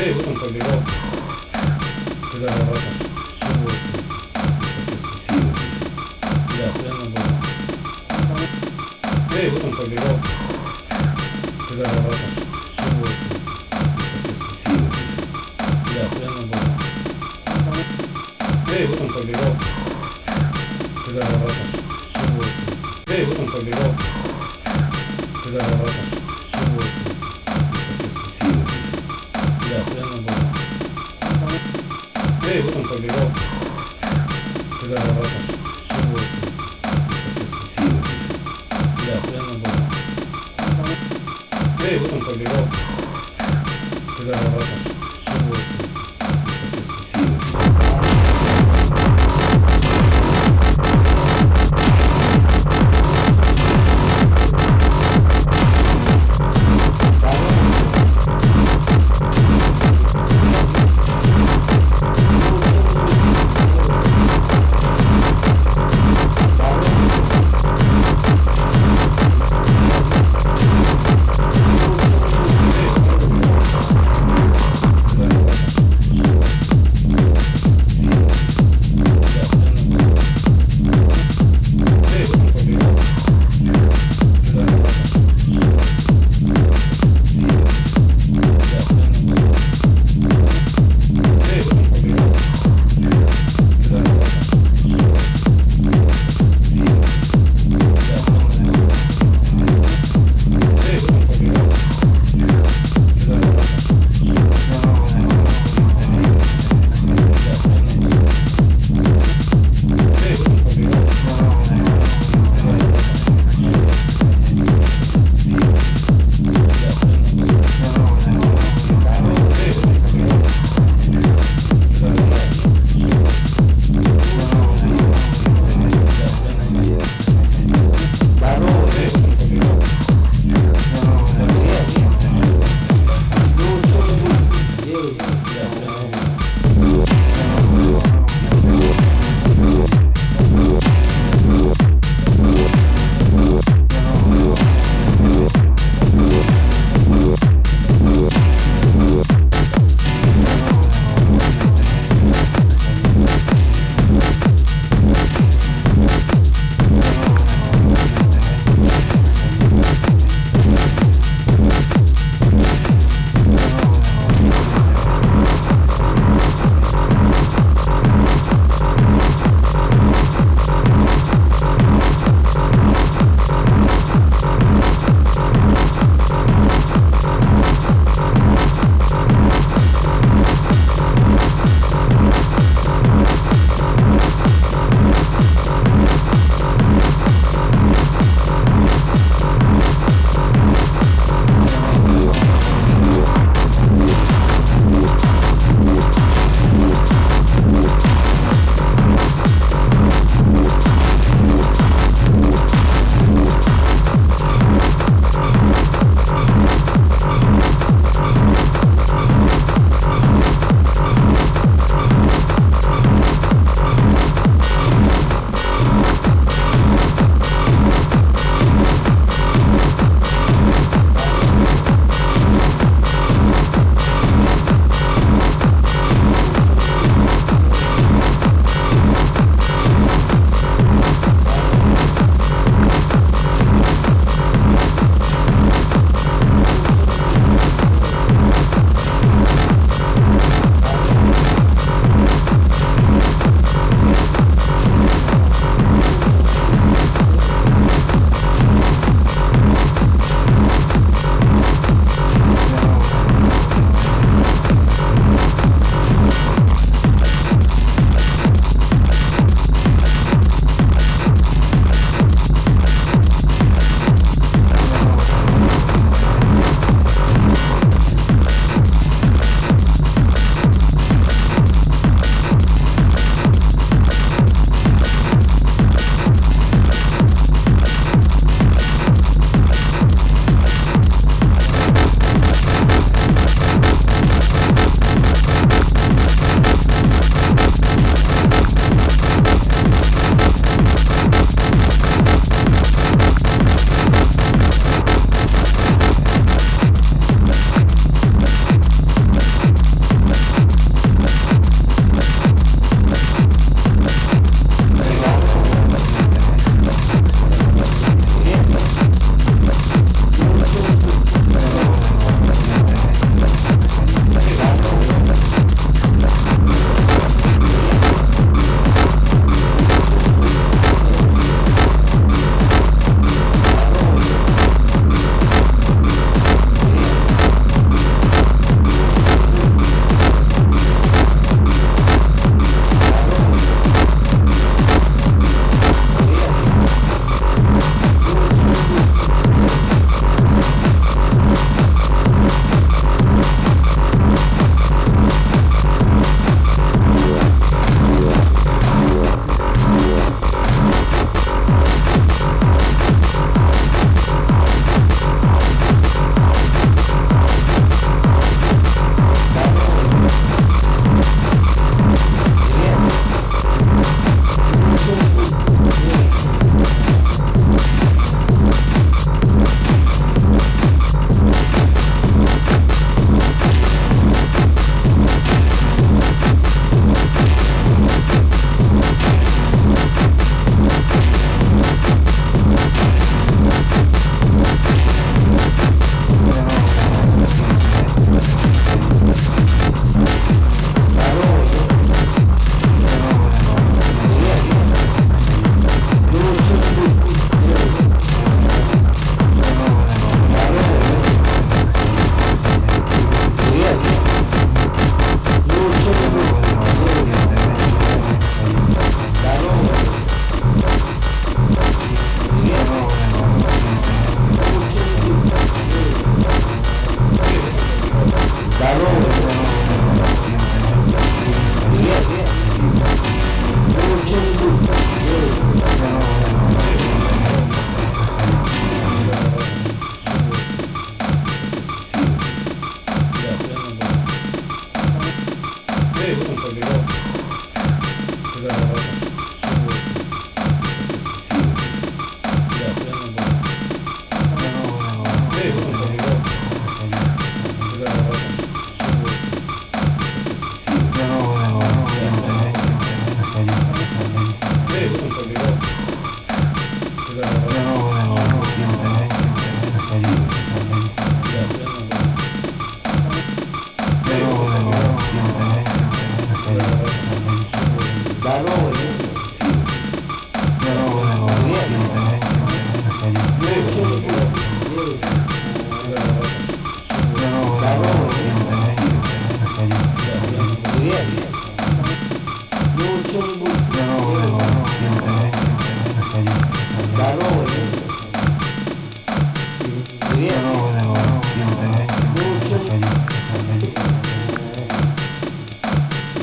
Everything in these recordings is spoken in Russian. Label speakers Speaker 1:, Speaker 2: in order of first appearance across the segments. Speaker 1: 네, 이거 잠깐 내가 그다음에 네, 이거 잠깐 내가 그다음에 네, 이거 잠깐 내가 그다음에 네, 이거 잠깐 내가 그다음에 그러면 뭐 네, 이것도 네, 걸리고 그다음에 고 네, 그러 걸리고 그다음에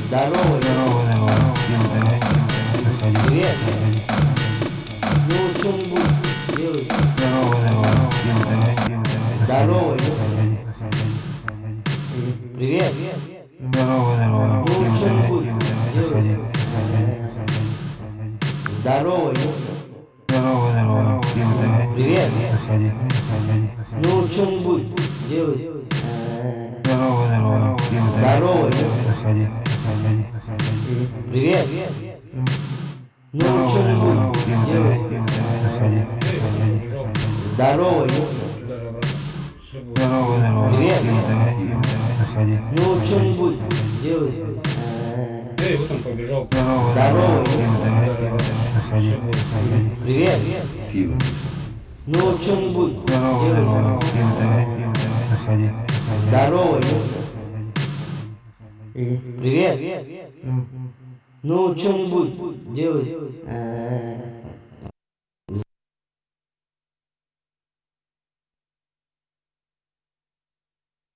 Speaker 1: Здорово, здорово, здорово. Всем давай, всем давай. Привет. Ну, что-нибудь делай. Здорово, здорово. Всем давай, всем давай. Здорово, Привет. Здорово, здорово. Ну, что-нибудь делай. Здорово, Здорово, здорово. Всем давай. Привет. Ну, что-нибудь делай. Здорово, здорово. Всем здорово. Заходи. Привет. Привет. Я ничего не буду. Здорово, Юта. Здорово, здорово. Привет. Заходи. Ну что-нибудь делай. Эй, вот он побежал. Здорово, здорово. Привет. Фиба. Ну что-нибудь делай. Ну, что-нибудь делать.